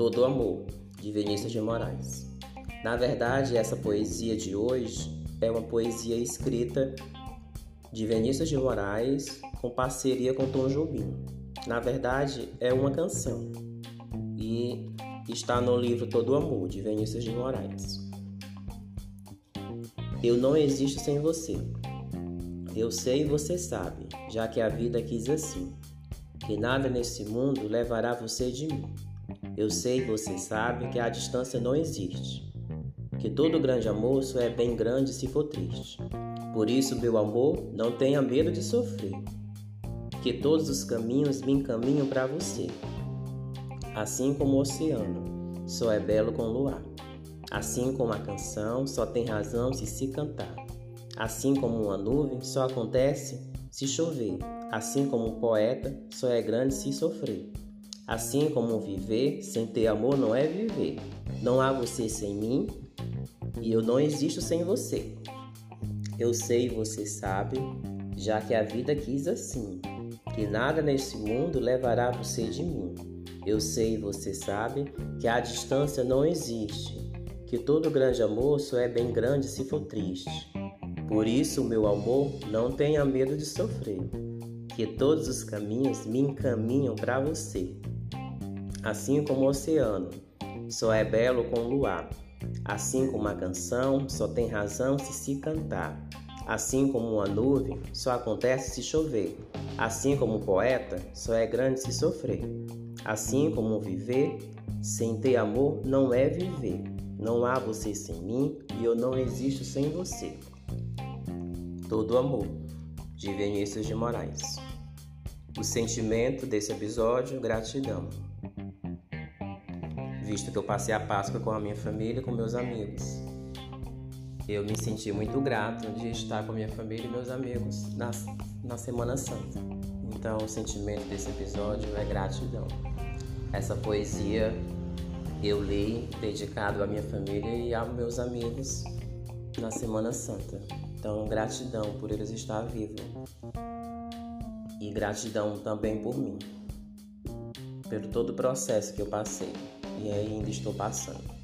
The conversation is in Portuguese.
Todo Amor, de Vinícius de Moraes. Na verdade, essa poesia de hoje é uma poesia escrita de Vinícius de Moraes com parceria com Tom Jobim. Na verdade, é uma canção e está no livro Todo Amor, de Vinícius de Moraes. Eu não existo sem você. Eu sei e você sabe, já que a vida quis assim, que nada nesse mundo levará você de mim. Eu sei você sabe que a distância não existe, que todo grande amor só é bem grande se for triste. Por isso, meu amor, não tenha medo de sofrer, que todos os caminhos me encaminham para você. Assim como o oceano só é belo com luar, assim como a canção só tem razão se se cantar. Assim como uma nuvem só acontece se chover, assim como um poeta só é grande se sofrer. Assim como viver sem ter amor não é viver. Não há você sem mim e eu não existo sem você. Eu sei e você sabe, já que a vida quis assim, que nada nesse mundo levará você de mim. Eu sei e você sabe que a distância não existe, que todo grande amor só é bem grande se for triste. Por isso, meu amor, não tenha medo de sofrer, que todos os caminhos me encaminham para você. Assim como o oceano só é belo com o luar, assim como a canção só tem razão se se cantar, assim como uma nuvem só acontece se chover, assim como o poeta só é grande se sofrer, assim como viver sem ter amor não é viver. Não há você sem mim e eu não existo sem você. Todo Amor, de Vinícius de Moraes. O sentimento desse episódio, gratidão. Visto que eu passei a Páscoa com a minha família e com meus amigos. Eu me senti muito grato de estar com a minha família e meus amigos na, na Semana Santa. Então, o sentimento desse episódio é gratidão. Essa poesia eu li dedicado à minha família e aos meus amigos na Semana Santa. Então, gratidão por eles estar vivos. E gratidão também por mim. Pelo todo o processo que eu passei e ainda estou passando.